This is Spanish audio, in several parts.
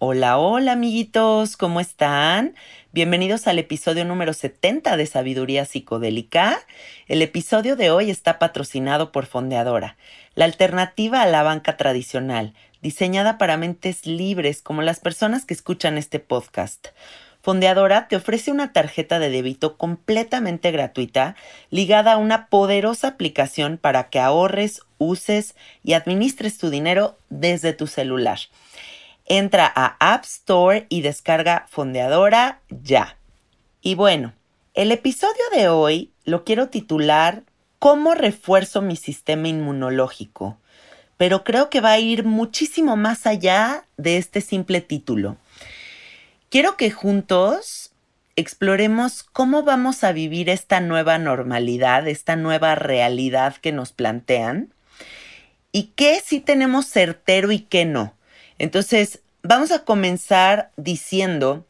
Hola, hola amiguitos, ¿cómo están? Bienvenidos al episodio número 70 de Sabiduría Psicodélica. El episodio de hoy está patrocinado por Fondeadora, la alternativa a la banca tradicional, diseñada para mentes libres como las personas que escuchan este podcast. Fondeadora te ofrece una tarjeta de débito completamente gratuita ligada a una poderosa aplicación para que ahorres, uses y administres tu dinero desde tu celular. Entra a App Store y descarga Fondeadora ya. Y bueno, el episodio de hoy lo quiero titular ¿Cómo refuerzo mi sistema inmunológico? Pero creo que va a ir muchísimo más allá de este simple título. Quiero que juntos exploremos cómo vamos a vivir esta nueva normalidad, esta nueva realidad que nos plantean y qué sí tenemos certero y qué no. Entonces, vamos a comenzar diciendo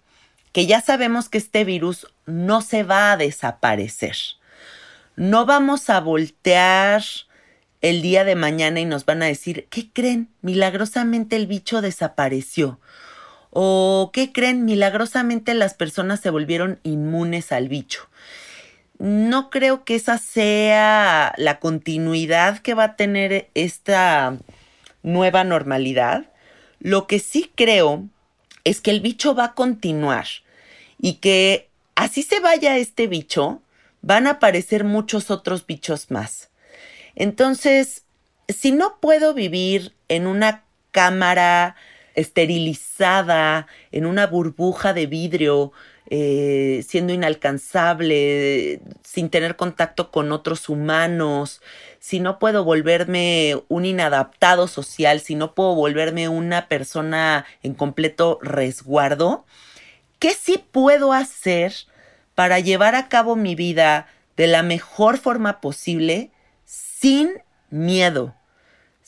que ya sabemos que este virus no se va a desaparecer. No vamos a voltear el día de mañana y nos van a decir, ¿qué creen? Milagrosamente el bicho desapareció. ¿O qué creen? Milagrosamente las personas se volvieron inmunes al bicho. No creo que esa sea la continuidad que va a tener esta nueva normalidad. Lo que sí creo es que el bicho va a continuar y que así se vaya este bicho, van a aparecer muchos otros bichos más. Entonces, si no puedo vivir en una cámara esterilizada, en una burbuja de vidrio, eh, siendo inalcanzable, sin tener contacto con otros humanos, si no puedo volverme un inadaptado social, si no puedo volverme una persona en completo resguardo, ¿qué sí puedo hacer para llevar a cabo mi vida de la mejor forma posible sin miedo?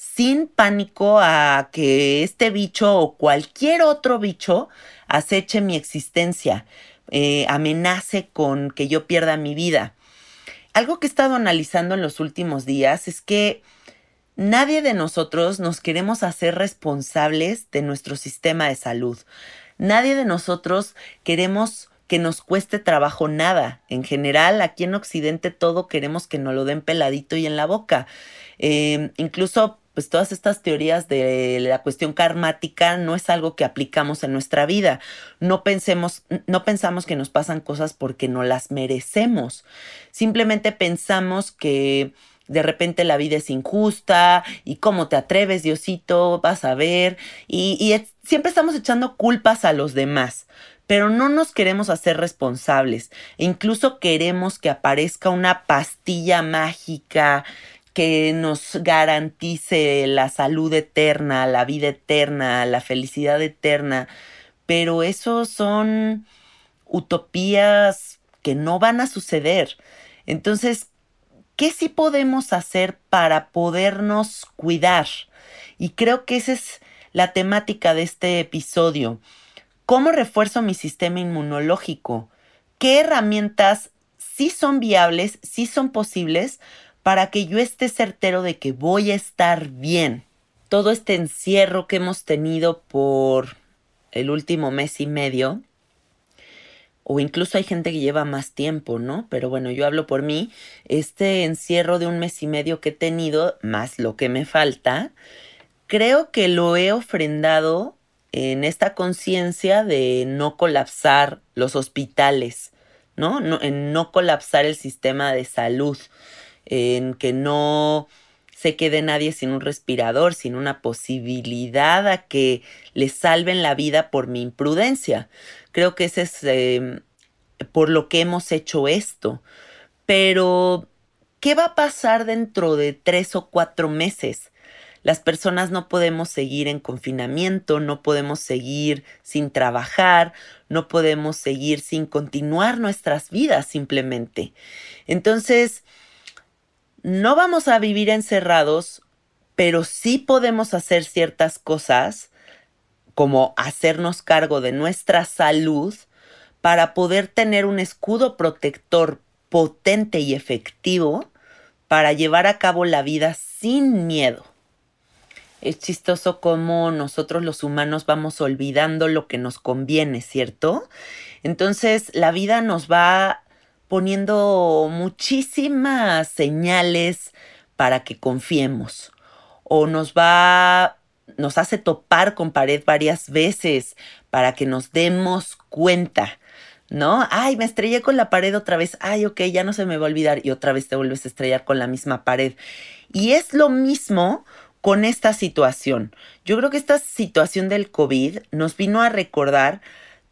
sin pánico a que este bicho o cualquier otro bicho aceche mi existencia, eh, amenace con que yo pierda mi vida. Algo que he estado analizando en los últimos días es que nadie de nosotros nos queremos hacer responsables de nuestro sistema de salud. Nadie de nosotros queremos que nos cueste trabajo nada. En general, aquí en Occidente todo queremos que nos lo den peladito y en la boca. Eh, incluso pues todas estas teorías de la cuestión karmática no es algo que aplicamos en nuestra vida. No pensemos, no pensamos que nos pasan cosas porque no las merecemos. Simplemente pensamos que de repente la vida es injusta y cómo te atreves, Diosito, vas a ver. Y, siempre estamos echando culpas a los demás pero no nos queremos hacer responsables. E incluso queremos que aparezca una pastilla mágica que nos garantice la salud eterna, la vida eterna, la felicidad eterna, pero eso son utopías que no van a suceder. Entonces, ¿qué sí podemos hacer para podernos cuidar? Y creo que esa es la temática de este episodio. ¿Cómo refuerzo mi sistema inmunológico? ¿Qué herramientas sí son viables, sí son posibles para que yo esté certero de que voy a estar bien. Todo este encierro que hemos tenido por el último mes y medio, o incluso hay gente que lleva más tiempo, ¿no? Pero bueno, yo hablo por mí, este encierro de un mes y medio que he tenido, más lo que me falta, creo que lo he ofrendado en esta conciencia de no colapsar los hospitales, ¿no? ¿no? En no colapsar el sistema de salud en que no se quede nadie sin un respirador, sin una posibilidad a que le salven la vida por mi imprudencia. Creo que ese es em, por lo que hemos hecho esto. Pero, ¿qué va a pasar dentro de tres o cuatro meses? Las personas no podemos seguir en confinamiento, no podemos seguir sin trabajar, no podemos seguir sin continuar nuestras vidas simplemente. Entonces, no vamos a vivir encerrados, pero sí podemos hacer ciertas cosas, como hacernos cargo de nuestra salud, para poder tener un escudo protector potente y efectivo para llevar a cabo la vida sin miedo. Es chistoso cómo nosotros los humanos vamos olvidando lo que nos conviene, ¿cierto? Entonces la vida nos va poniendo muchísimas señales para que confiemos o nos va nos hace topar con pared varias veces para que nos demos cuenta, ¿no? Ay, me estrellé con la pared otra vez. Ay, ok, ya no se me va a olvidar y otra vez te vuelves a estrellar con la misma pared. Y es lo mismo con esta situación. Yo creo que esta situación del COVID nos vino a recordar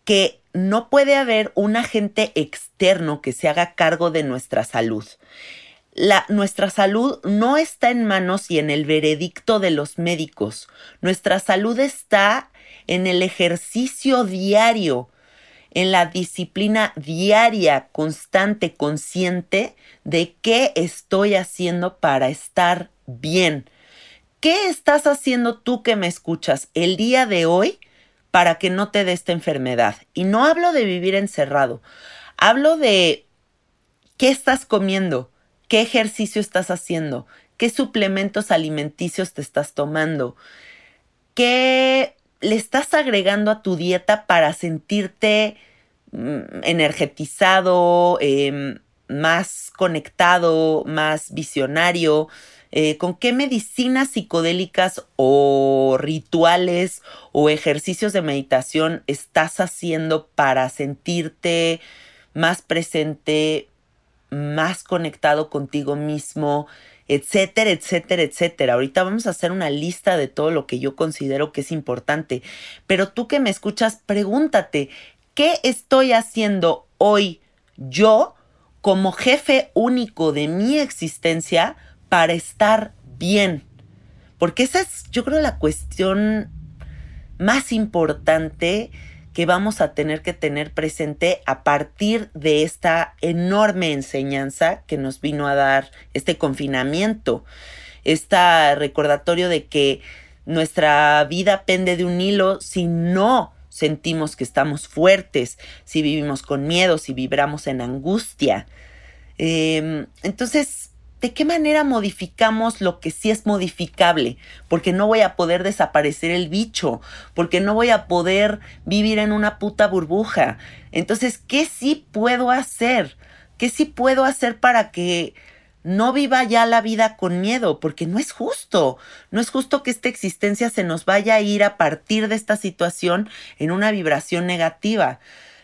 que no puede haber un agente externo que se haga cargo de nuestra salud. La, nuestra salud no está en manos y en el veredicto de los médicos. Nuestra salud está en el ejercicio diario, en la disciplina diaria, constante, consciente de qué estoy haciendo para estar bien. ¿Qué estás haciendo tú que me escuchas el día de hoy para que no te dé esta enfermedad. Y no hablo de vivir encerrado, hablo de qué estás comiendo, qué ejercicio estás haciendo, qué suplementos alimenticios te estás tomando, qué le estás agregando a tu dieta para sentirte mm, energetizado, em, más conectado, más visionario, eh, con qué medicinas psicodélicas o rituales o ejercicios de meditación estás haciendo para sentirte más presente, más conectado contigo mismo, etcétera, etcétera, etcétera. Ahorita vamos a hacer una lista de todo lo que yo considero que es importante. Pero tú que me escuchas, pregúntate, ¿qué estoy haciendo hoy yo como jefe único de mi existencia para estar bien. Porque esa es, yo creo, la cuestión más importante que vamos a tener que tener presente a partir de esta enorme enseñanza que nos vino a dar este confinamiento. este recordatorio de que nuestra vida pende de un hilo si no sentimos que estamos fuertes, si vivimos con miedo, si vibramos en angustia. Em, entonces, ¿de qué manera modificamos lo que sí es modificable? Porque no voy a poder desaparecer el bicho, porque no voy a poder vivir en una puta burbuja. Entonces, ¿qué sí puedo hacer? ¿Qué sí puedo hacer para que no viva ya la vida con miedo, porque no es justo. No es justo que esta existencia se nos vaya a ir a partir de esta situación en una vibración negativa.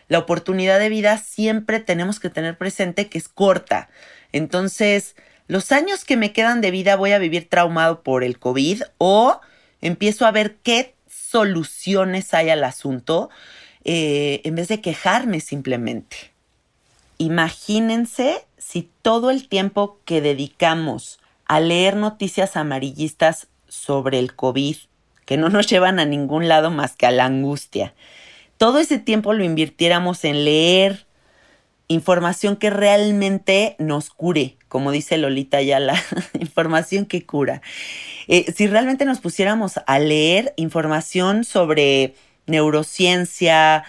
La oportunidad de vida siempre tenemos que tener presente que es corta. Entonces, los años que me quedan de vida voy a vivir traumado por el COVID o empiezo a ver qué soluciones hay al asunto eh, en vez de quejarme simplemente. Imagínense si todo el tiempo que dedicamos a leer noticias amarillistas sobre el COVID, que no nos llevan a ningún lado más que a la angustia, todo ese tiempo lo invirtiéramos en leer información que realmente nos cure, como dice Lolita ya la información que cura. Eh, si realmente nos pusiéramos a leer información sobre neurociencia,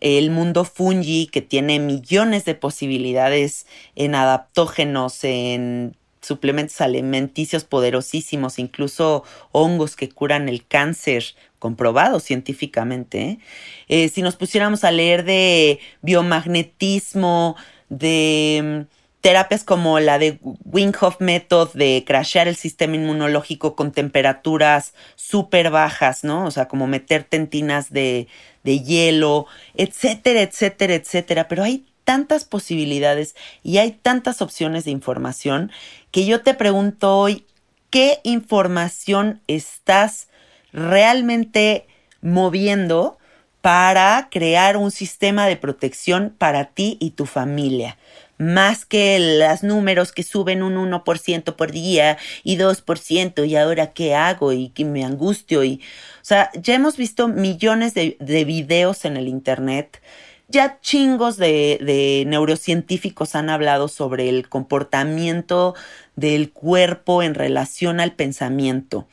el mundo fungi que tiene millones de posibilidades en adaptógenos, en suplementos alimenticios poderosísimos, incluso hongos que curan el cáncer, comprobado científicamente. ¿eh? Si nos pusiéramos a leer de biomagnetismo, de mm, terapias como la de Winghoff Method de crashear el sistema inmunológico con temperaturas súper bajas, ¿no? O sea, como meter tentinas de, de hielo, etcétera, etcétera, etcétera. Pero hay tantas posibilidades y hay tantas opciones de información que yo te pregunto hoy, ¿qué información estás realmente moviendo para crear un sistema de protección para ti y tu familia? más que los números que suben un 1% por día y 2% y ahora qué hago y que me angustio y o sea, ya hemos visto millones de, de videos en el internet ya chingos de, de, neurocientíficos han hablado sobre el comportamiento del cuerpo en relación al pensamiento.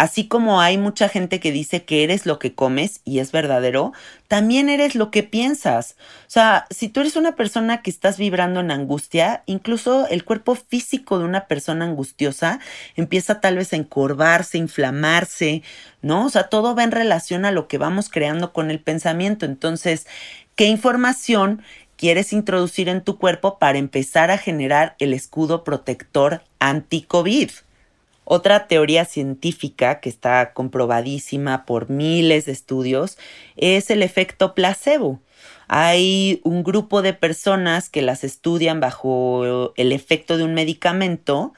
Así como hay mucha gente que dice que eres lo que comes y es verdadero, también eres lo que piensas. O sea, si tú eres una persona que estás vibrando en angustia, incluso el cuerpo físico de una persona angustiosa empieza tal vez a encorvarse, inflamarse, ¿no? O sea, todo va en relación a lo que vamos creando con el pensamiento. Entonces, ¿qué información quieres introducir en tu cuerpo para empezar a generar el escudo protector anti-COVID? Otra teoría científica que está comprobadísima por miles de estudios es el efecto placebo. Hay un grupo de personas que las estudian bajo el efecto de un medicamento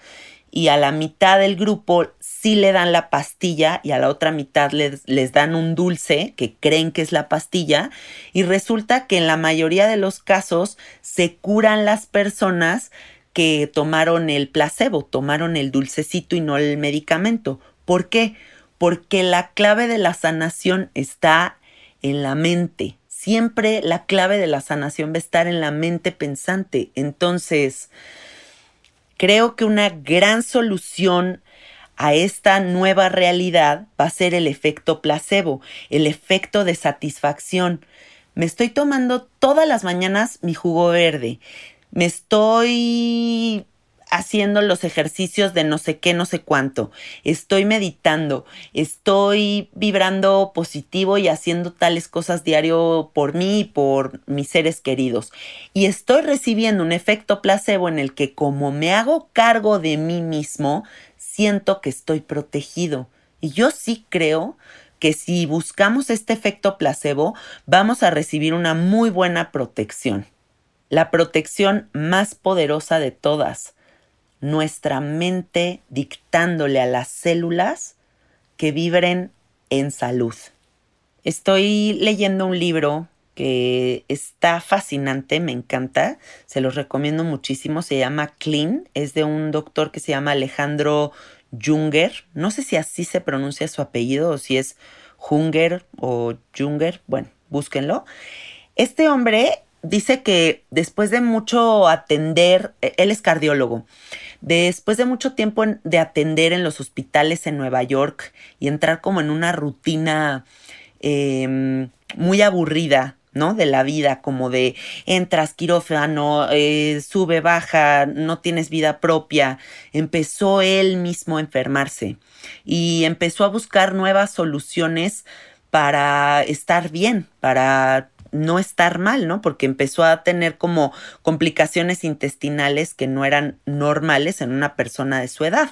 y a la mitad del grupo sí le dan la pastilla y a la otra mitad les, les, dan un dulce que creen que es la pastilla y resulta que en la mayoría de los casos se curan las personas que tomaron el placebo, tomaron el dulcecito y no el medicamento. ¿Por qué? Porque la clave de la sanación está en la mente. Siempre la clave de la sanación va a estar en la mente pensante. Entonces, creo que una gran solución a esta nueva realidad va a ser el efecto placebo, el efecto de satisfacción. Me estoy tomando todas las mañanas mi jugo verde me estoy haciendo los ejercicios de no sé qué, no sé cuánto, estoy meditando, estoy vibrando positivo y haciendo tales cosas diario por mí y por mis seres queridos. Y estoy recibiendo un efecto placebo en el que como me hago cargo de mí mismo, siento que estoy protegido. Y yo sí creo que si buscamos este efecto placebo, vamos a recibir una muy buena protección la protección más poderosa de todas, nuestra mente dictándole a las células que vibren en salud. Estoy leyendo un libro que está fascinante, me encanta, se los recomiendo muchísimo, se llama Clean, es de un doctor que se llama Alejandro Junger, no sé si así se pronuncia su apellido o si es Junger o Junger, bueno, búsquenlo. Este hombre dice que después de mucho atender, e, él es cardiólogo, después de mucho tiempo de atender en los hospitales en Nueva York y entrar como en una rutina em, muy aburrida, ¿no? De la vida, como de entras quirófano, eh, sube, baja, no tienes vida propia. Empezó él mismo a enfermarse y empezó a buscar nuevas soluciones para estar bien, para no estar mal, ¿no? Porque empezó a tener como complicaciones intestinales que no eran normales en una persona de su edad.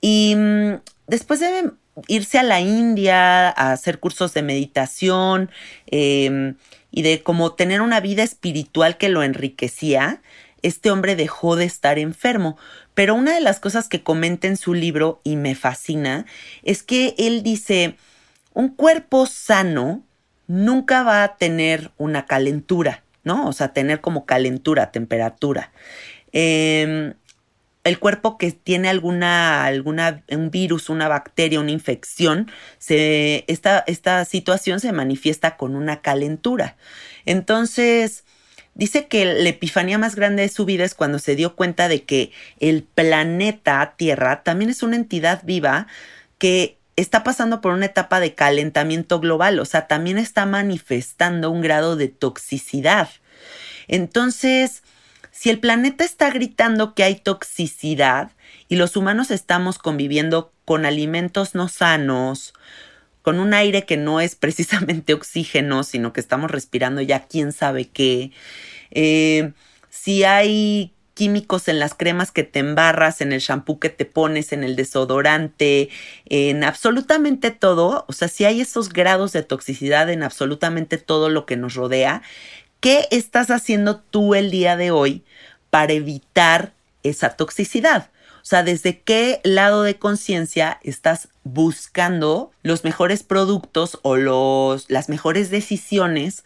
Y mm, después de irse a la India a hacer cursos de meditación em, y de como tener una vida espiritual que lo enriquecía, este hombre dejó de estar enfermo. Pero una de las cosas que comenta en su libro y me fascina es que él dice, un cuerpo sano nunca va a tener una calentura, ¿no? O sea, tener como calentura, temperatura. Em, el cuerpo que tiene alguna, alguna, un virus, una bacteria, una infección, se, esta, esta situación se manifiesta con una calentura. Entonces, dice que la epifanía más grande de su vida es cuando se dio cuenta de que el planeta Tierra también es una entidad viva que está pasando por una etapa de calentamiento global, o sea, también está manifestando un grado de toxicidad. Entonces, si el planeta está gritando que hay toxicidad y los humanos estamos conviviendo con alimentos no sanos, con un aire que no es precisamente oxígeno, sino que estamos respirando ya quién sabe qué, eh, si hay químicos en las cremas que te embarras, en el shampoo que te pones, en el desodorante, en absolutamente todo, o sea, si hay esos grados de toxicidad en absolutamente todo lo que nos rodea, ¿qué estás haciendo tú el día de hoy para evitar esa toxicidad? O sea, ¿desde qué lado de conciencia estás buscando los mejores productos o los, las mejores decisiones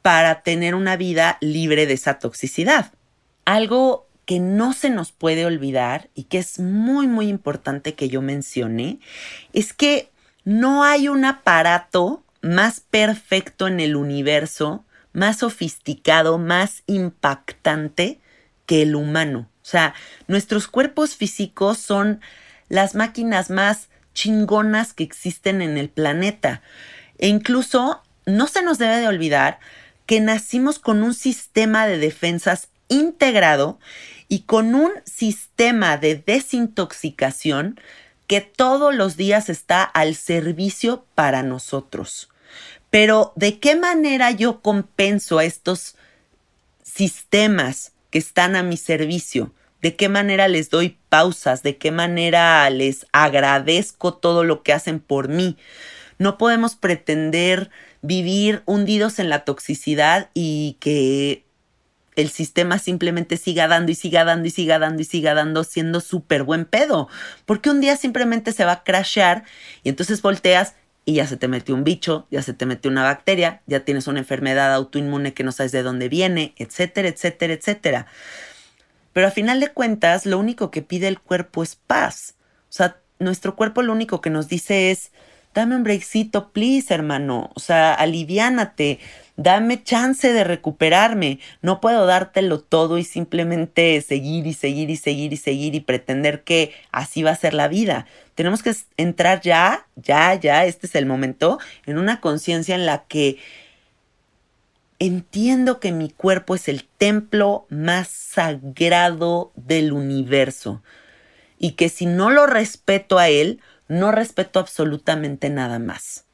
para tener una vida libre de esa toxicidad? Algo que no se nos puede olvidar y que es muy, muy importante que yo mencione, es que no hay un aparato más perfecto en el universo, más sofisticado, más impactante que el humano. O sea, nuestros cuerpos físicos son las máquinas más chingonas que existen en el planeta. E incluso no se nos debe de olvidar que nacimos con un sistema de defensas integrado y con un sistema de desintoxicación que todos los días está al servicio para nosotros. Pero ¿de qué manera yo compenso a estos sistemas que están a mi servicio? ¿De qué manera les doy pausas? ¿De qué manera les agradezco todo lo que hacen por mí? No podemos pretender vivir hundidos en la toxicidad y que el sistema simplemente siga dando y siga dando y siga dando y siga dando siendo súper buen pedo. Porque un día simplemente se va a crashear y entonces volteas y ya se te metió un bicho, ya se te metió una bacteria, ya tienes una enfermedad autoinmune que no sabes de dónde viene, etcétera, etcétera, etcétera. Pero a final de cuentas, lo único que pide el cuerpo es paz. O sea, nuestro cuerpo lo único que nos dice es, dame un breakcito, please, hermano. O sea, aliviánate, dame chance de recuperarme. No puedo dártelo todo y simplemente seguir y seguir y seguir y seguir y pretender que así va a ser la vida. Tenemos que entrar ya, ya, ya, este es el momento, en una conciencia en la que entiendo que mi cuerpo es el templo más sagrado del universo y que si no lo respeto a él, no respeto absolutamente nada más.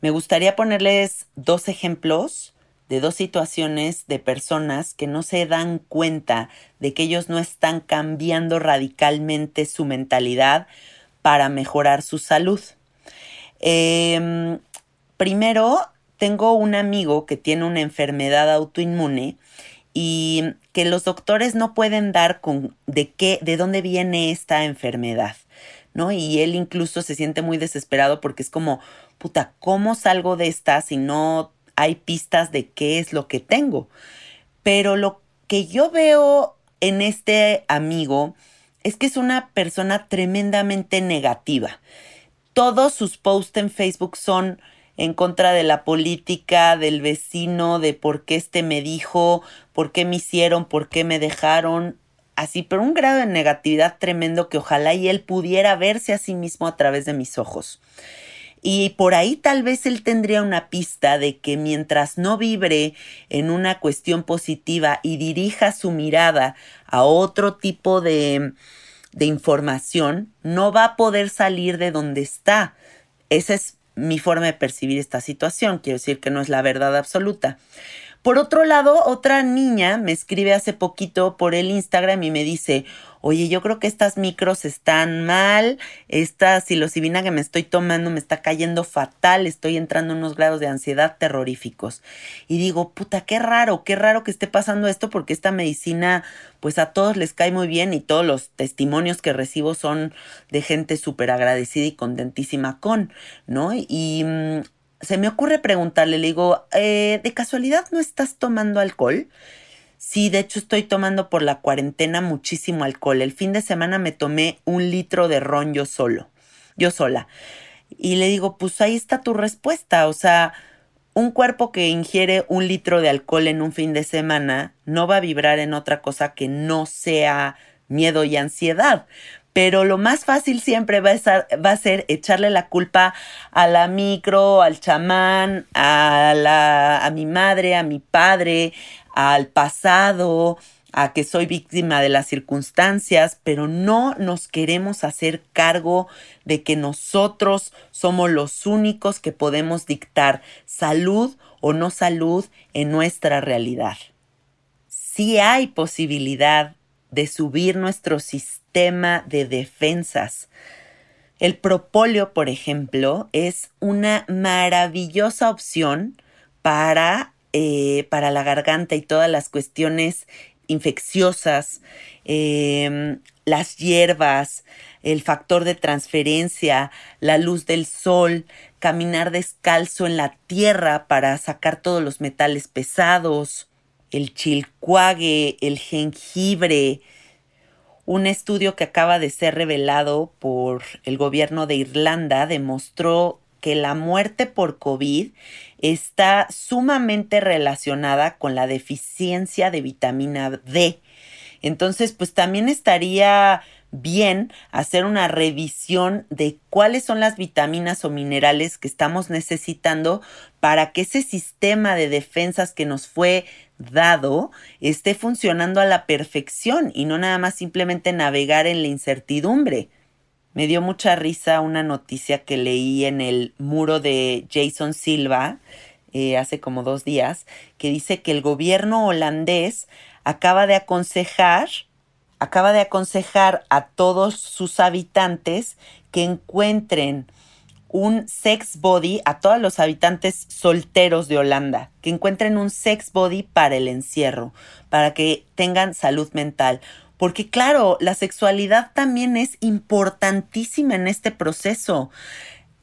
Me gustaría ponerles dos ejemplos de dos situaciones de personas que no se dan cuenta de que ellos no están cambiando radicalmente su mentalidad para mejorar su salud. Em, primero, tengo un amigo que tiene una enfermedad autoinmune y que los doctores no pueden dar de qué, de dónde viene esta enfermedad. ¿No? Y él incluso se siente muy desesperado porque es como, puta, ¿cómo salgo de esta si no hay pistas de qué es lo que tengo? Pero lo que yo veo en este amigo es que es una persona tremendamente negativa. Todos sus posts en Facebook son en contra de la política, del vecino, de por qué este me dijo, por qué me hicieron, por qué me dejaron, así, pero un grado de negatividad tremendo que ojalá y él pudiera verse a sí mismo a través de mis ojos. Y por ahí tal vez él tendría una pista de que mientras no vibre en una cuestión positiva y dirija su mirada a otro tipo de, de información, no va a poder salir de donde está. Esa es mi forma de percibir esta situación. Quiero decir que no es la verdad absoluta. Por otro lado, otra niña me escribe hace poquito por el Instagram y me dice, oye, yo creo que estas micros están mal, esta psilocibina que me estoy tomando me está cayendo fatal, estoy entrando en unos grados de ansiedad terroríficos. Y digo, puta, qué raro, qué raro que esté pasando esto porque esta medicina pues a todos les cae muy bien y todos los testimonios que recibo son de gente súper agradecida y contentísima con, ¿no? Y mm, se me ocurre preguntarle, le digo, eh, ¿de casualidad no estás tomando alcohol? Sí, de hecho estoy tomando por la cuarentena muchísimo alcohol. El fin de semana me tomé un litro de ron yo solo, yo sola. Y le digo, pues ahí está tu respuesta. O sea, un cuerpo que ingiere un litro de alcohol en un fin de semana no va a vibrar en otra cosa que no sea miedo y ansiedad pero lo más fácil siempre va a, va a ser echarle la culpa a la micro, al chamán, a, la, a mi madre, a mi padre, al pasado, a que soy víctima de las circunstancias, pero no nos queremos hacer cargo de que nosotros somos los únicos que podemos dictar salud o no salud en nuestra realidad. Sí hay posibilidad de subir nuestro sistema de defensas. El propóleo, por ejemplo, es una maravillosa opción para, eh, para la garganta y todas las cuestiones infecciosas, em, las hierbas, el factor de transferencia, la luz del sol, caminar descalzo en la tierra para sacar todos los metales pesados, el chilcuague, el jengibre. Un estudio que acaba de ser revelado por el gobierno de Irlanda demostró que la muerte por COVID está sumamente relacionada con la deficiencia de vitamina D. Entonces, pues también estaría bien hacer una revisión de cuáles son las vitaminas o minerales que estamos necesitando para que ese sistema de defensas que nos fue dado esté funcionando a la perfección y no nada más simplemente navegar en la incertidumbre. Me dio mucha risa una noticia que leí en el muro de Jason Silva eh, hace como dos días, que dice que el gobierno holandés acaba de aconsejar acaba de aconsejar a todos sus habitantes que encuentren un sex body a todos los habitantes solteros de Holanda, que encuentren un sex body para el encierro, para que tengan salud mental. Porque claro, la sexualidad también es importantísima en este proceso.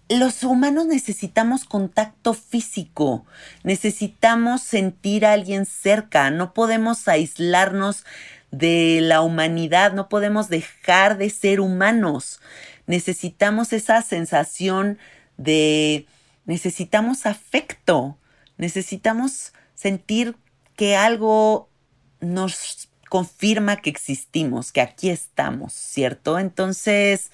Los humanos necesitamos contacto físico, necesitamos sentir a alguien cerca, no podemos aislarnos de la humanidad, no podemos dejar de ser humanos. Necesitamos esa sensación de, necesitamos afecto, necesitamos sentir que algo nos confirma que existimos, que aquí estamos, ¿cierto? Entonces,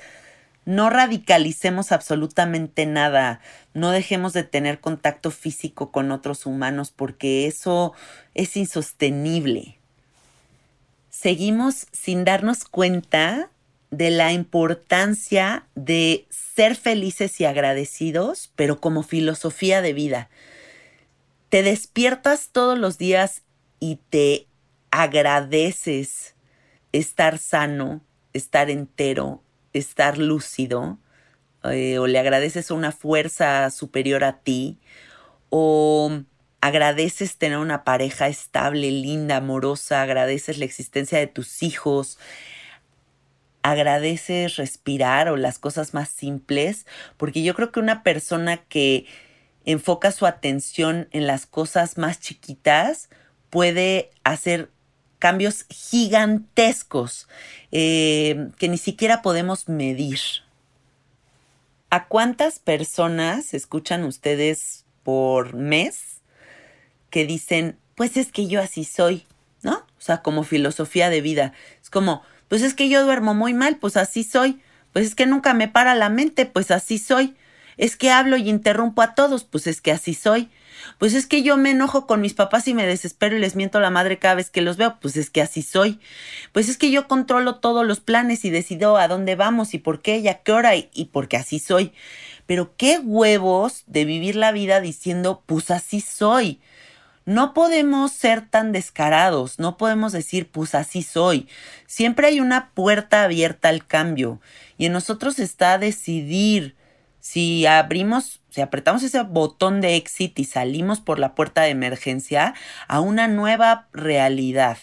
no radicalicemos absolutamente nada, no dejemos de tener contacto físico con otros humanos porque eso es insostenible seguimos sin darnos cuenta de la importancia de ser felices y agradecidos, pero como filosofía de vida. Te despiertas todos los días y te agradeces estar sano, estar entero, estar lúcido, eh, o le agradeces una fuerza superior a ti, o agradeces tener una pareja estable, linda, amorosa, agradeces la existencia de tus hijos, agradeces respirar o las cosas más simples, porque yo creo que una persona que enfoca su atención en las cosas más chiquitas puede hacer cambios gigantescos eh, que ni siquiera podemos medir. ¿A cuántas personas escuchan ustedes por mes que dicen, pues es que yo así soy, ¿no? O sea, como filosofía de vida. Es como, pues es que yo duermo muy mal, pues así soy. Pues es que nunca me para la mente, pues así soy. Es que hablo y interrumpo a todos, pues es que así soy. Pues es que yo me enojo con mis papás y me desespero y les miento a la madre cada vez que los veo, pues es que así soy. Pues es que yo controlo todos los planes y decido a dónde vamos y por qué y a qué hora y, y porque así soy. Pero qué huevos de vivir la vida diciendo, pues así soy. No podemos ser tan descarados, no podemos decir, pues así soy. Siempre hay una puerta abierta al cambio y en nosotros está decidir si abrimos, si apretamos ese botón de exit y salimos por la puerta de emergencia a una nueva realidad.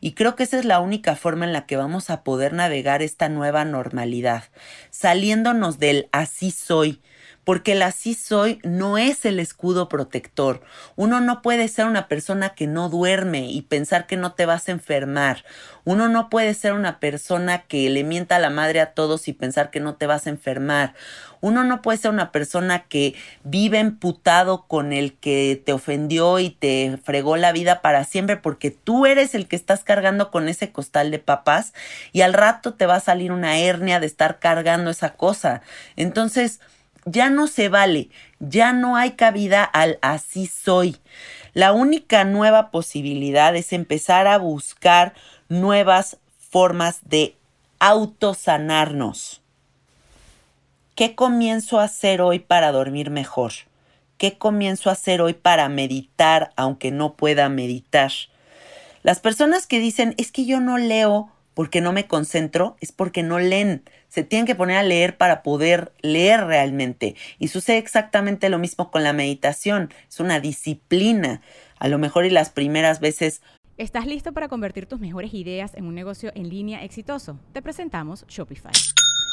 Y creo que esa es la única forma en la que vamos a poder navegar esta nueva normalidad, saliéndonos del así soy, porque el así soy no es el escudo protector. Uno no puede ser una persona que no duerme y pensar que no te vas a enfermar. Uno no puede ser una persona que le mienta a la madre a todos y pensar que no te vas a enfermar. Uno no puede ser una persona que vive emputado con el que te ofendió y te fregó la vida para siempre porque tú eres el que estás cargando con ese costal de papas y al rato te va a salir una hernia de estar cargando esa cosa. Entonces, ya no se vale, ya no hay cabida al así soy. La única nueva posibilidad es empezar a buscar nuevas formas de autosanarnos. ¿Qué comienzo a hacer hoy para dormir mejor? ¿Qué comienzo a hacer hoy para meditar aunque no pueda meditar? Las personas que dicen es que yo no leo porque no me concentro, es porque no leen. Se tienen que poner a leer para poder leer realmente. Y sucede exactamente lo mismo con la meditación. Es una disciplina. A lo mejor y las primeras veces ¿Estás listo para convertir tus mejores ideas en un negocio en línea exitoso? Te presentamos Shopify.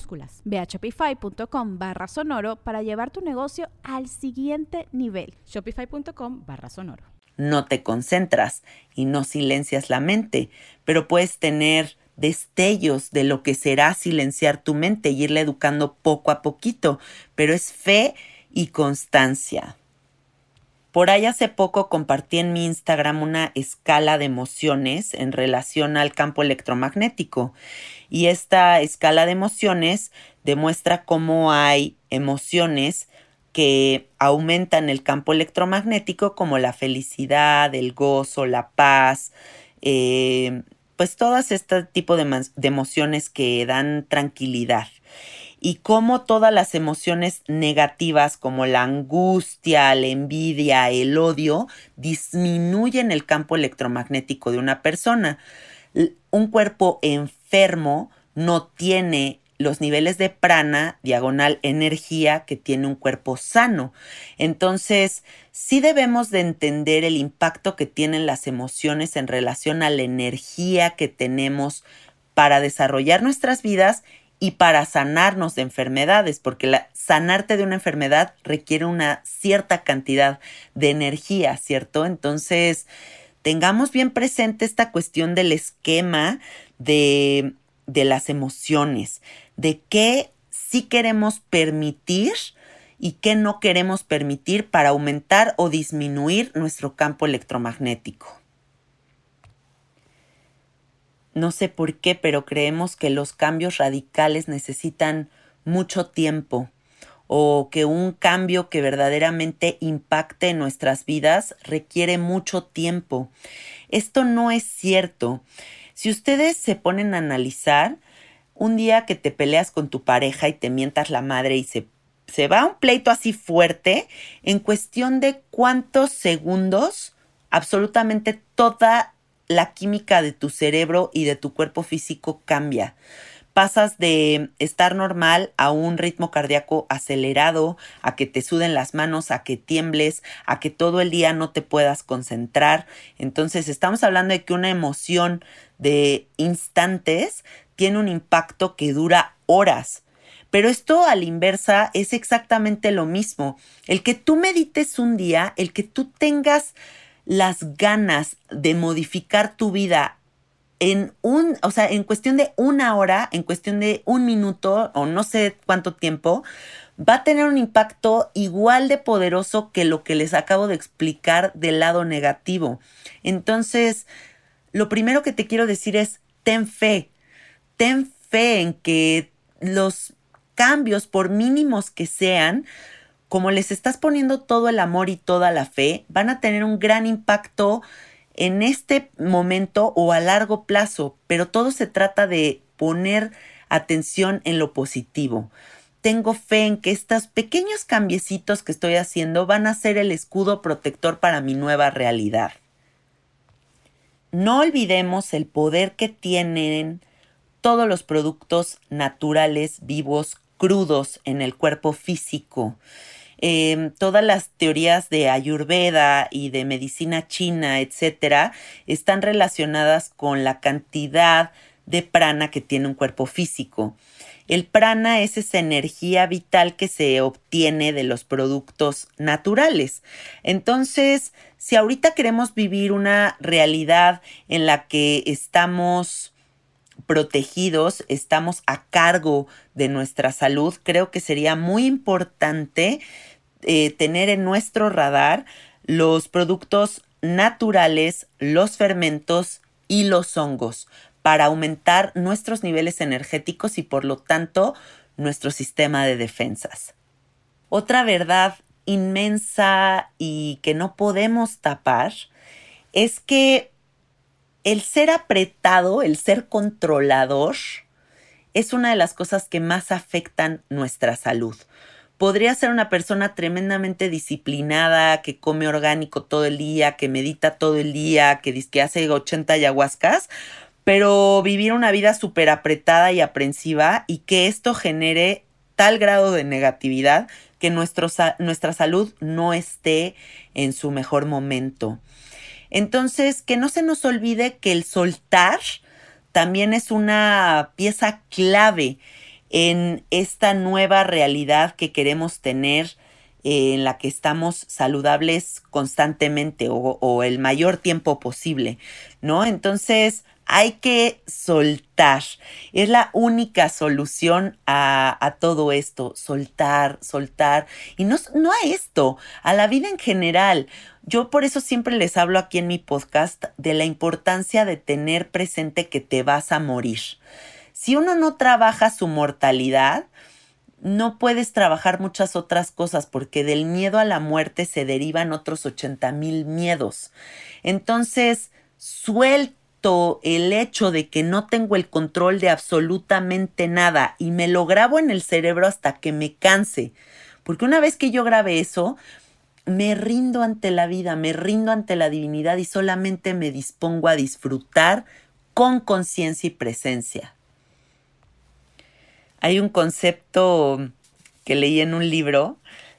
minúsculas. Ve a shopify.com barra sonoro para llevar tu negocio al siguiente nivel. Shopify.com barra sonoro. No te concentras y no silencias la mente, pero puedes tener destellos de lo que será silenciar tu mente y irla educando poco a poquito, pero es fe y constancia. Por ahí hace poco compartí en mi Instagram una escala de emociones en relación al campo electromagnético. Y esta escala de emociones demuestra cómo hay emociones que aumentan el campo electromagnético como la felicidad, el gozo, la paz, eh, pues todas este tipo de, de emociones que dan tranquilidad y cómo todas las emociones negativas como la angustia, la envidia, el odio disminuyen el campo electromagnético de una persona. Un cuerpo enfermo no tiene los niveles de prana, diagonal energía, que tiene un cuerpo sano. Entonces, sí debemos de entender el impacto que tienen las emociones en relación a la energía que tenemos para desarrollar nuestras vidas y para sanarnos de enfermedades, porque la, sanarte de una enfermedad requiere una cierta cantidad de energía, ¿cierto? Entonces, tengamos bien presente esta cuestión del esquema de, de las emociones, de qué sí queremos permitir y qué no queremos permitir para aumentar o disminuir nuestro campo electromagnético. No sé por qué, pero creemos que los cambios radicales necesitan mucho tiempo o que un cambio que verdaderamente impacte nuestras vidas requiere mucho tiempo. Esto no es cierto. Si ustedes se ponen a analizar, un día que te peleas con tu pareja y te mientas la madre y se, se va un pleito así fuerte, en cuestión de cuántos segundos, absolutamente toda la química de tu cerebro y de tu cuerpo físico cambia pasas de estar normal a un ritmo cardíaco acelerado, a que te suden las manos, a que tiembles, a que todo el día no te puedas concentrar. Entonces estamos hablando de que una emoción de instantes tiene un impacto que dura horas. Pero esto a la inversa es exactamente lo mismo. El que tú medites un día, el que tú tengas las ganas de modificar tu vida en un, o sea, en cuestión de una hora, en cuestión de un minuto o no sé cuánto tiempo, va a tener un impacto igual de poderoso que lo que les acabo de explicar del lado negativo. Entonces, lo primero que te quiero decir es, ten fe, ten fe en que los cambios, por mínimos que sean, como les estás poniendo todo el amor y toda la fe, van a tener un gran impacto en este momento o a largo plazo, pero todo se trata de poner atención en lo positivo. Tengo fe en que estos pequeños cambiecitos que estoy haciendo van a ser el escudo protector para mi nueva realidad. No olvidemos el poder que tienen todos los productos naturales, vivos, crudos en el cuerpo físico. Em, todas las teorías de Ayurveda y de medicina china, etcétera, están relacionadas con la cantidad de prana que tiene un cuerpo físico. El prana es esa energía vital que se obtiene de los productos naturales. Entonces, si ahorita queremos vivir una realidad en la que estamos protegidos, estamos a cargo de nuestra salud, creo que sería muy importante eh, tener en nuestro radar los productos naturales, los fermentos y los hongos para aumentar nuestros niveles energéticos y por lo tanto nuestro sistema de defensas. Otra verdad inmensa y que no podemos tapar es que el ser apretado, el ser controlador, es una de las cosas que más afectan nuestra salud podría ser una persona tremendamente disciplinada, que come orgánico todo el día, que medita todo el día, que, que hace 80 ayahuascas, pero vivir una vida súper apretada y aprensiva y que esto genere tal grado de negatividad que nuestra salud no esté en su mejor momento. Entonces, que no se nos olvide que el soltar también es una pieza clave en esta nueva realidad que queremos tener, eh, en la que estamos saludables constantemente o, el mayor tiempo posible, ¿no? Entonces hay que soltar. Es la única solución a, a, todo esto, soltar, soltar. Y no, no a esto, a la vida en general. Yo por eso siempre les hablo aquí en mi podcast de la importancia de tener presente que te vas a morir. Si uno no trabaja su mortalidad, no puedes trabajar muchas otras cosas porque del miedo a la muerte se derivan otros 80 mil miedos. Entonces, suelto el hecho de que no tengo el control de absolutamente nada y me lo grabo en el cerebro hasta que me canse. Porque una vez que yo grabe eso, me rindo ante la vida, me rindo ante la divinidad y solamente me dispongo a disfrutar con conciencia y presencia. Hay un concepto que leí en un libro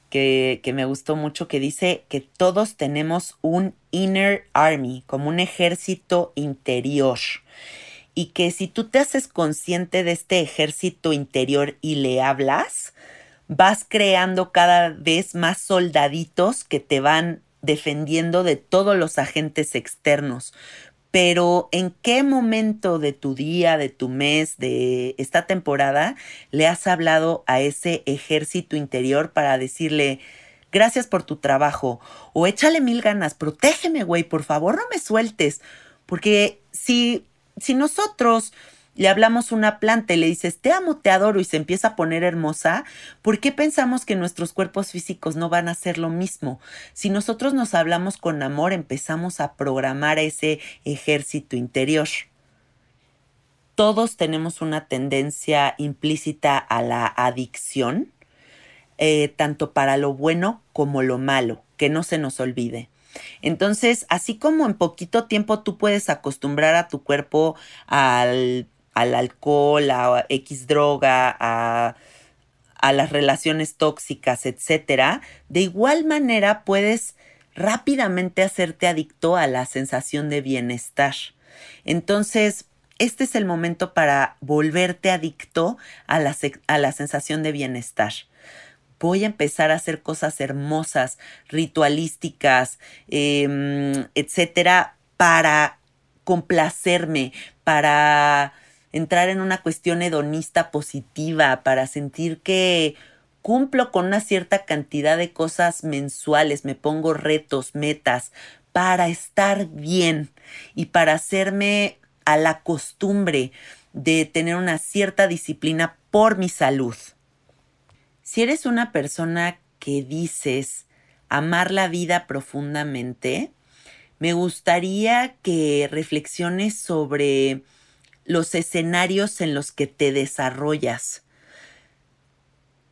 que, que, me gustó mucho que dice que todos tenemos un inner army, como un ejército interior. Y que si tú te haces consciente de este ejército interior y le hablas, vas creando cada vez más soldaditos que te van defendiendo de todos los agentes externos pero ¿en qué momento de tu día, de tu mes, de esta temporada le has hablado a ese ejército interior para decirle, gracias por tu trabajo o échale mil ganas, protégeme, güey, por favor no me sueltes? Porque si, si nosotros le hablamos una planta y le dices, te amo, te adoro y se empieza a poner hermosa, ¿por qué pensamos que nuestros cuerpos físicos no van a hacer lo mismo? Si nosotros nos hablamos con amor, empezamos a programar ese ejército interior. todos tenemos una tendencia implícita a la adicción, eh, tanto para lo bueno como lo malo, que no se nos olvide. Entonces, así como en poquito tiempo tú puedes acostumbrar a tu cuerpo al, alcohol, a X droga, a, a las relaciones tóxicas, etcétera, de igual manera puedes rápidamente hacerte adicto a la sensación de bienestar. Entonces, este es el momento para volverte adicto a la, a la sensación de bienestar voy a empezar a hacer cosas hermosas, ritualísticas, em, etcétera, para complacerme, para entrar en una cuestión hedonista positiva, para sentir que cumplo con una cierta cantidad de cosas mensuales, me pongo retos, metas, para estar bien y para hacerme a la costumbre de tener una cierta disciplina por mi salud. Si eres una persona que dices amar la vida profundamente, me gustaría que reflexiones sobre los escenarios en los que te desarrollas.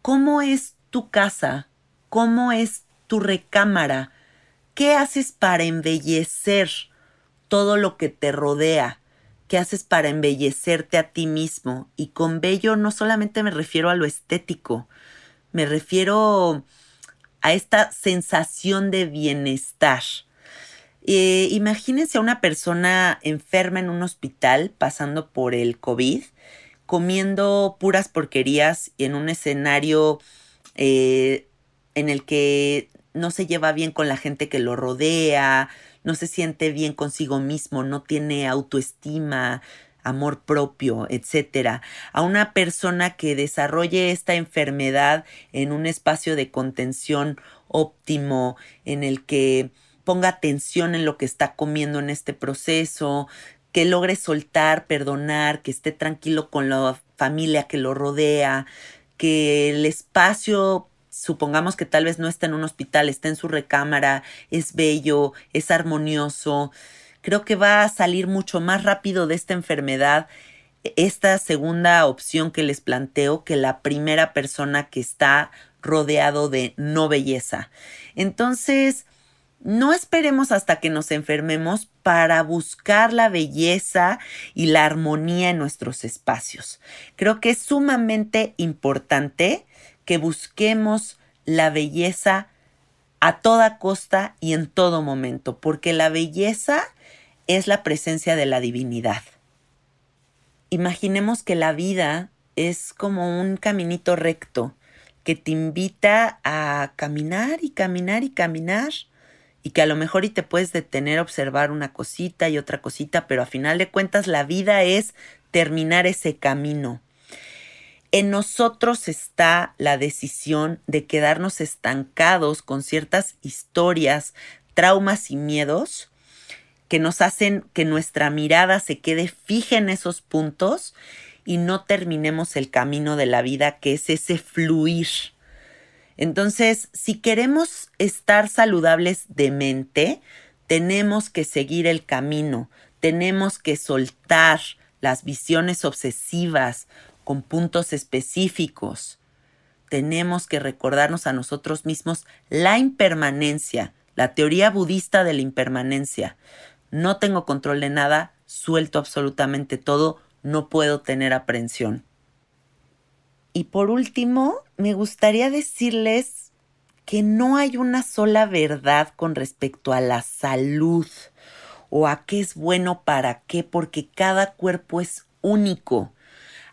¿Cómo es tu casa? ¿Cómo es tu recámara? ¿Qué haces para embellecer todo lo que te rodea? ¿Qué haces para embellecerte a ti mismo? Y con bello no solamente me refiero a lo estético, me refiero a esta sensación de bienestar. Eh, imagínense a una persona enferma en un hospital pasando por el COVID, comiendo puras porquerías en un escenario eh, en el que no se lleva bien con la gente que lo rodea, no se siente bien consigo mismo, no tiene autoestima, amor propio, etcétera, a una persona que desarrolle esta enfermedad en un espacio de contención óptimo, en el que ponga atención en lo que está comiendo en este proceso, que logre soltar, perdonar, que esté tranquilo con la familia que lo rodea, que el espacio supongamos que tal vez no está en un hospital, está en su recámara, es bello, es armonioso, creo que va a salir mucho más rápido de esta enfermedad esta segunda opción que les planteo que la primera persona que está rodeado de no belleza. Entonces, no esperemos hasta que nos enfermemos para buscar la belleza y la armonía en nuestros espacios. Creo que es sumamente importante que busquemos la belleza a toda costa y en todo momento, porque la belleza es la presencia de la divinidad. Imaginemos que la vida es como un caminito recto que te invita a caminar y caminar y caminar y que a lo mejor y te puedes detener a observar una cosita y otra cosita, pero a final de cuentas la vida es terminar ese camino. En nosotros está la decisión de quedarnos estancados con ciertas historias, traumas y miedos que nos hacen que nuestra mirada se quede fija en esos puntos y no terminemos el camino de la vida que es ese fluir. Entonces, si queremos estar saludables de mente, tenemos que seguir el camino, tenemos que soltar las visiones obsesivas con puntos específicos. Tenemos que recordarnos a nosotros mismos la impermanencia, la teoría budista de la impermanencia no tengo control de nada, suelto absolutamente todo, no puedo tener aprensión. Y por último, me gustaría decirles que no hay una sola verdad con respecto a la salud o a qué es bueno para qué, porque cada cuerpo es único.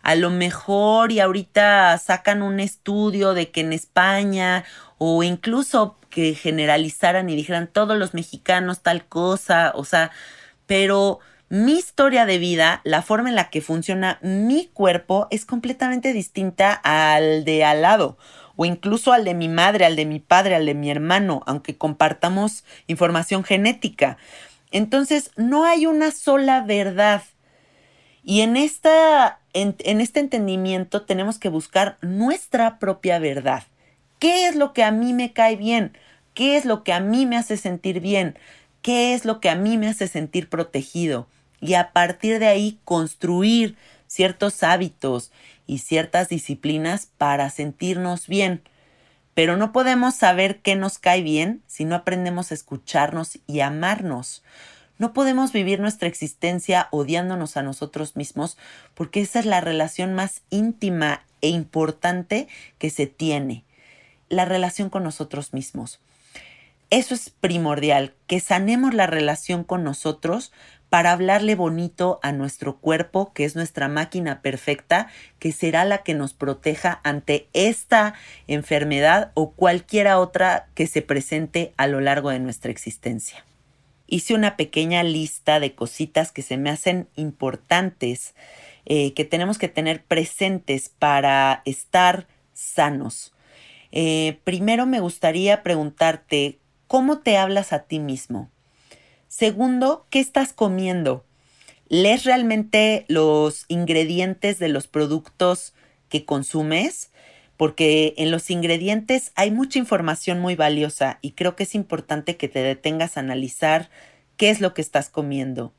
A lo mejor y ahorita sacan un estudio de que en España o incluso que generalizaran y dijeran todos los mexicanos tal cosa, o sea, pero mi historia de vida, la forma en la que funciona mi cuerpo es completamente distinta al de al lado o incluso al de mi madre, al de mi padre, al de mi hermano, aunque compartamos información genética. Entonces, no hay una sola verdad. Y en, esta, en, este entendimiento tenemos que buscar nuestra propia verdad. ¿Qué es lo que a mí me cae bien? ¿Qué es lo que a mí me hace sentir bien? ¿Qué es lo que a mí me hace sentir protegido? Y a partir de ahí construir ciertos hábitos y ciertas disciplinas para sentirnos bien. Pero no podemos saber qué nos cae bien si no aprendemos a escucharnos y amarnos. No podemos vivir nuestra existencia odiándonos a nosotros mismos porque esa es la relación más íntima e importante que se tiene, la relación con nosotros mismos. Eso es primordial, que sanemos la relación con nosotros para hablarle bonito a nuestro cuerpo, que es nuestra máquina perfecta, que será la que nos proteja ante esta enfermedad o cualquiera otra que se presente a lo largo de nuestra existencia. Hice una pequeña lista de cositas que se me hacen importantes, eh, que tenemos que tener presentes para estar sanos. Eh, primero me gustaría preguntarte, ¿cómo te hablas a ti mismo? Segundo, ¿qué estás comiendo? ¿Lees realmente los ingredientes de los productos que consumes? Porque en los ingredientes hay mucha información muy valiosa y creo que es importante que te detengas a analizar qué es lo que estás comiendo.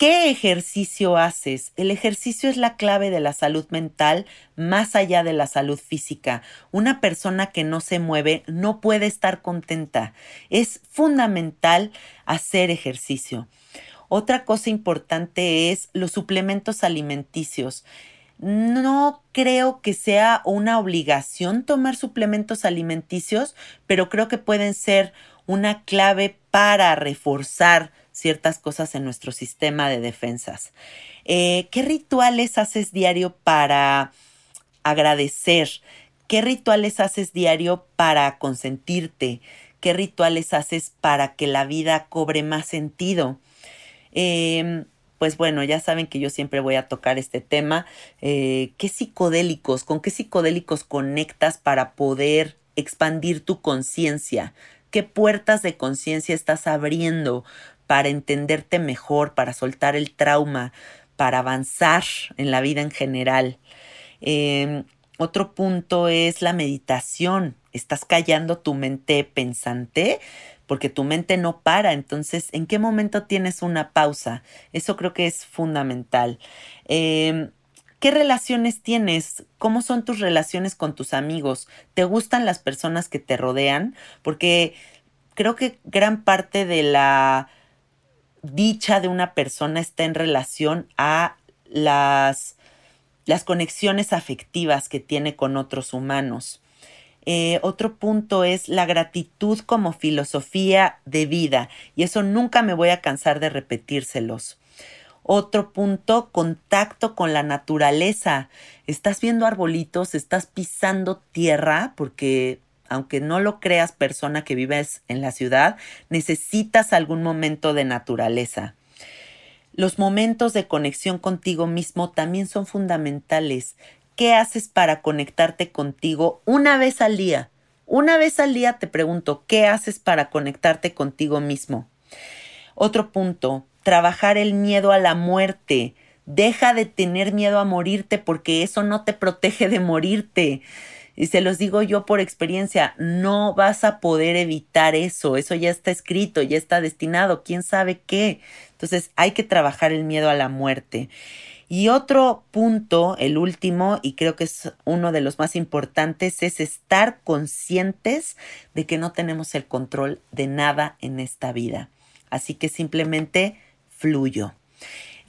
¿Qué ejercicio haces? El ejercicio es la clave de la salud mental más allá de la salud física. Una persona que no se mueve no puede estar contenta. Es fundamental hacer ejercicio. Otra cosa importante es los suplementos alimenticios. No creo que sea una obligación tomar suplementos alimenticios, pero creo que pueden ser una clave para reforzar ciertas cosas en nuestro sistema de defensas. Eh, ¿Qué rituales haces diario para agradecer? ¿Qué rituales haces diario para consentirte? ¿Qué rituales haces para que la vida cobre más sentido? Em, pues bueno, ya saben que yo siempre voy a tocar este tema. Eh, ¿Qué psicodélicos, con qué psicodélicos conectas para poder expandir tu conciencia? ¿Qué puertas de conciencia estás abriendo para entenderte mejor, para soltar el trauma, para avanzar en la vida en general. Em, otro punto es la meditación. Estás callando tu mente pensante porque tu mente no para. Entonces, ¿en qué momento tienes una pausa? Eso creo que es fundamental. Em, ¿Qué relaciones tienes? ¿Cómo son tus relaciones con tus amigos? ¿Te gustan las personas que te rodean? Porque creo que gran parte de la dicha de una persona está en relación a las, las conexiones afectivas que tiene con otros humanos. Eh, otro punto es la gratitud como filosofía de vida y eso nunca me voy a cansar de repetírselos. Otro punto, contacto con la naturaleza. Estás viendo arbolitos, estás pisando tierra porque aunque no lo creas persona que vives en la ciudad, necesitas algún momento de naturaleza. Los momentos de conexión contigo mismo también son fundamentales. ¿Qué haces para conectarte contigo una vez al día? Una vez al día te pregunto, ¿qué haces para conectarte contigo mismo? Otro punto, trabajar el miedo a la muerte. Deja de tener miedo a morirte porque eso no te protege de morirte. Y se los digo yo por experiencia, no vas a poder evitar eso, eso ya está escrito, ya está destinado, quién sabe qué. Entonces hay que trabajar el miedo a la muerte. Y otro punto, el último, y creo que es uno de los más importantes, es estar conscientes de que no tenemos el control de nada en esta vida. Así que simplemente fluyo.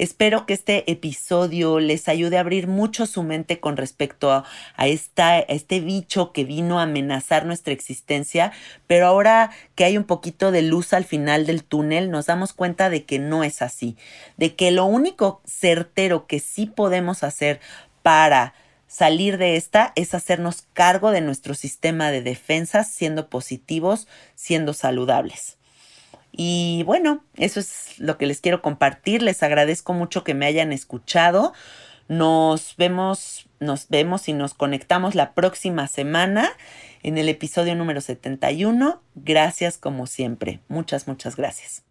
Espero que este episodio les ayude a abrir mucho su mente con respecto a, este bicho que vino a amenazar nuestra existencia, pero ahora que hay un poquito de luz al final del túnel, nos damos cuenta de que no es así, de que lo único certero que sí podemos hacer para salir de esta es hacernos cargo de nuestro sistema de defensas, siendo positivos, siendo saludables. Y bueno, eso es lo que les quiero compartir. Les agradezco mucho que me hayan escuchado. Nos vemos, nos vemos y nos conectamos la próxima semana en el episodio número 71. Gracias como siempre. Muchas, muchas gracias.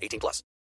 18 plus.